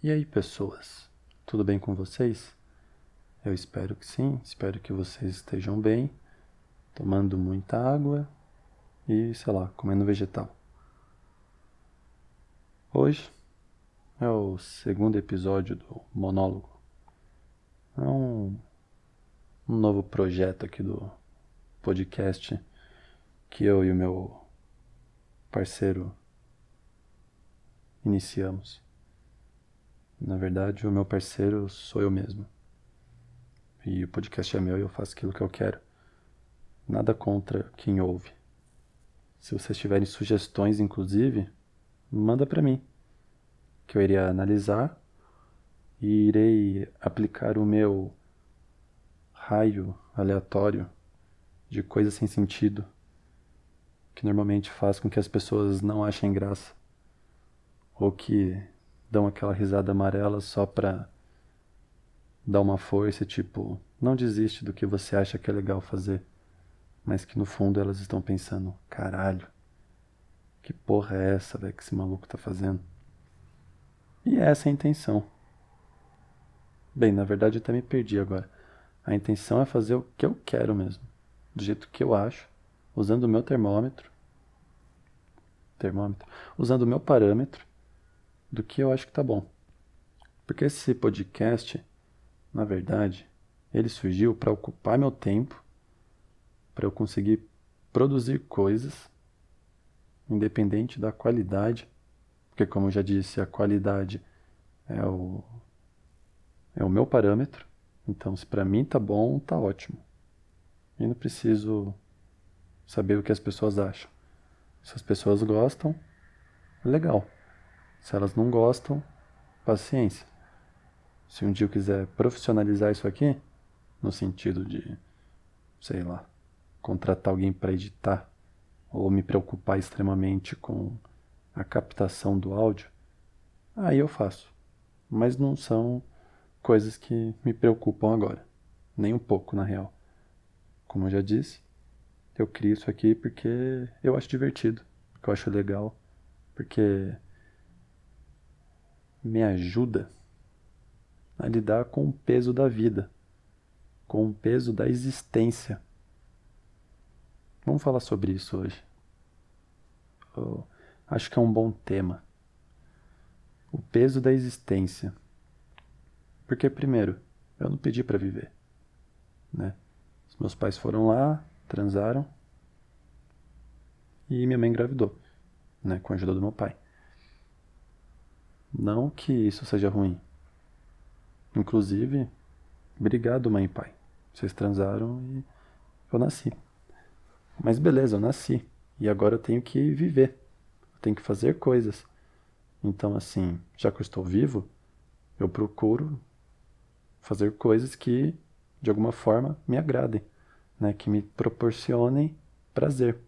E aí, pessoas? Tudo bem com vocês? Eu espero que sim, espero que vocês estejam bem, tomando muita água e, sei lá, comendo vegetal. Hoje é o segundo episódio do monólogo. É um, um novo projeto aqui do podcast que eu e o meu parceiro iniciamos. Na verdade, o meu parceiro sou eu mesmo. E o podcast é meu e eu faço aquilo que eu quero. Nada contra quem ouve. Se vocês tiverem sugestões, inclusive, manda para mim, que eu iria analisar e irei aplicar o meu raio aleatório de coisas sem sentido, que normalmente faz com que as pessoas não achem graça, ou que dão aquela risada amarela só pra dar uma força, tipo, não desiste do que você acha que é legal fazer, mas que no fundo elas estão pensando, caralho, que porra é essa, velho, que esse maluco tá fazendo? E essa é a intenção. Bem, na verdade eu até me perdi agora. A intenção é fazer o que eu quero mesmo, do jeito que eu acho, usando o meu termômetro, termômetro, usando o meu parâmetro do que eu acho que tá bom. Porque esse podcast, na verdade, ele surgiu para ocupar meu tempo, para eu conseguir produzir coisas, independente da qualidade, porque como eu já disse, a qualidade é o é o meu parâmetro. Então, se para mim tá bom, tá ótimo. E não preciso saber o que as pessoas acham. Se as pessoas gostam, legal. Se elas não gostam, paciência. Se um dia eu quiser profissionalizar isso aqui, no sentido de, sei lá, contratar alguém para editar, ou me preocupar extremamente com a captação do áudio, aí eu faço. Mas não são coisas que me preocupam agora. Nem um pouco, na real. Como eu já disse, eu crio isso aqui porque eu acho divertido, porque eu acho legal, porque me ajuda a lidar com o peso da vida, com o peso da existência. Vamos falar sobre isso hoje. Acho que é um bom tema. O peso da existência. Porque, primeiro, eu não pedi para viver. Né? Os meus pais foram lá, transaram e minha mãe engravidou, né, com a ajuda do meu pai. Não que isso seja ruim. Inclusive, obrigado, mãe e pai. Vocês transaram e eu nasci. Mas beleza, eu nasci. E agora eu tenho que viver. Eu tenho que fazer coisas. Então, assim, já que eu estou vivo, eu procuro fazer coisas que, de alguma forma, me agradem, né? que me proporcionem prazer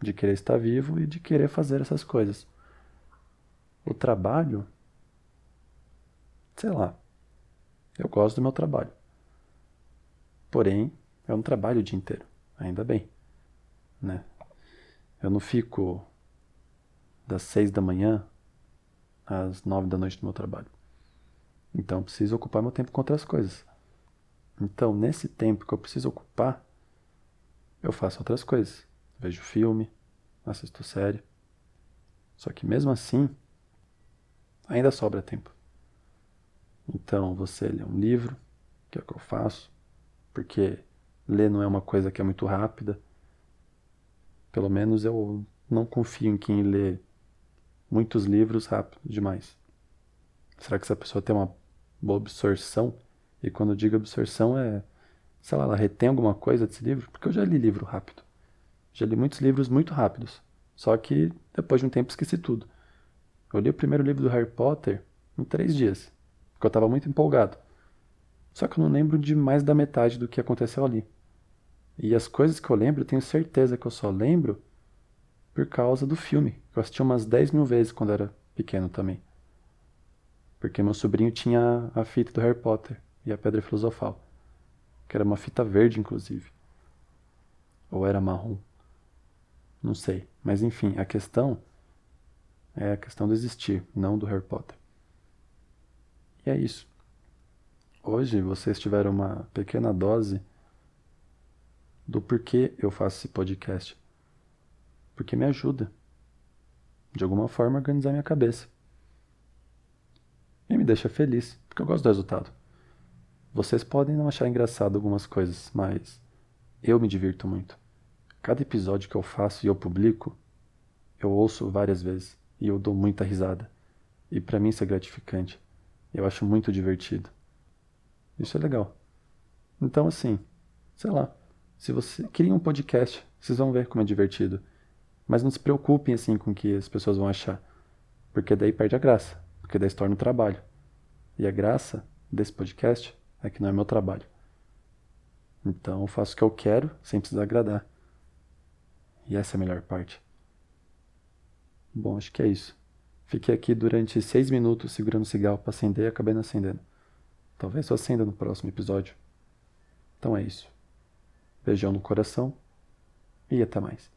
de querer estar vivo e de querer fazer essas coisas. O trabalho, sei lá, eu gosto do meu trabalho. Porém, eu não trabalho o dia inteiro, ainda bem, né? Eu não fico das seis da manhã às nove da noite do meu trabalho. Então, eu preciso ocupar meu tempo com outras coisas. Então, nesse tempo que eu preciso ocupar, eu faço outras coisas. Vejo filme, assisto série. Só que mesmo assim, ainda sobra tempo. Então você lê um livro, que é o que eu faço, porque ler não é uma coisa que é muito rápida. Pelo menos eu não confio em quem lê muitos livros rápido demais. Será que essa pessoa tem uma boa absorção? E quando eu digo absorção é, sei lá, ela retém alguma coisa desse livro? Porque eu já li livro rápido. Já li muitos livros muito rápidos. Só que depois de um tempo esqueci tudo. Eu li o primeiro livro do Harry Potter em três dias, porque eu estava muito empolgado. Só que eu não lembro de mais da metade do que aconteceu ali. E as coisas que eu lembro, tenho certeza que eu só lembro por causa do filme, que eu assisti umas 10 mil vezes quando era pequeno também. Porque meu sobrinho tinha a fita do Harry Potter e a Pedra Filosofal, que era uma fita verde, inclusive. Ou era marrom. Não sei. Mas enfim, a questão é a questão do existir, não do Harry Potter. E é isso. Hoje vocês tiveram uma pequena dose do porquê eu faço esse podcast. Porque me ajuda, de alguma forma, a organizar minha cabeça. E me deixa feliz, porque eu gosto do resultado. Vocês podem não achar engraçado algumas coisas, mas eu me divirto muito. Cada episódio que eu faço e eu publico, eu ouço várias vezes e eu dou muita risada. E para mim isso é gratificante. Eu acho muito divertido. Isso é legal. Então, assim, sei lá, se você cria um podcast, vocês vão ver como é divertido. Mas não se preocupem assim com o que as pessoas vão achar, porque daí perde a graça, porque daí se torna um trabalho. E a graça desse podcast é que não é meu trabalho. Então eu faço o que eu quero sem precisar agradar. E essa é a melhor parte. Bom, acho que é isso. Fiquei aqui durante seis minutos segurando o cigarro para acender e acabei não acendendo. Talvez eu acenda no próximo episódio. Então é isso. Beijão no coração e até mais.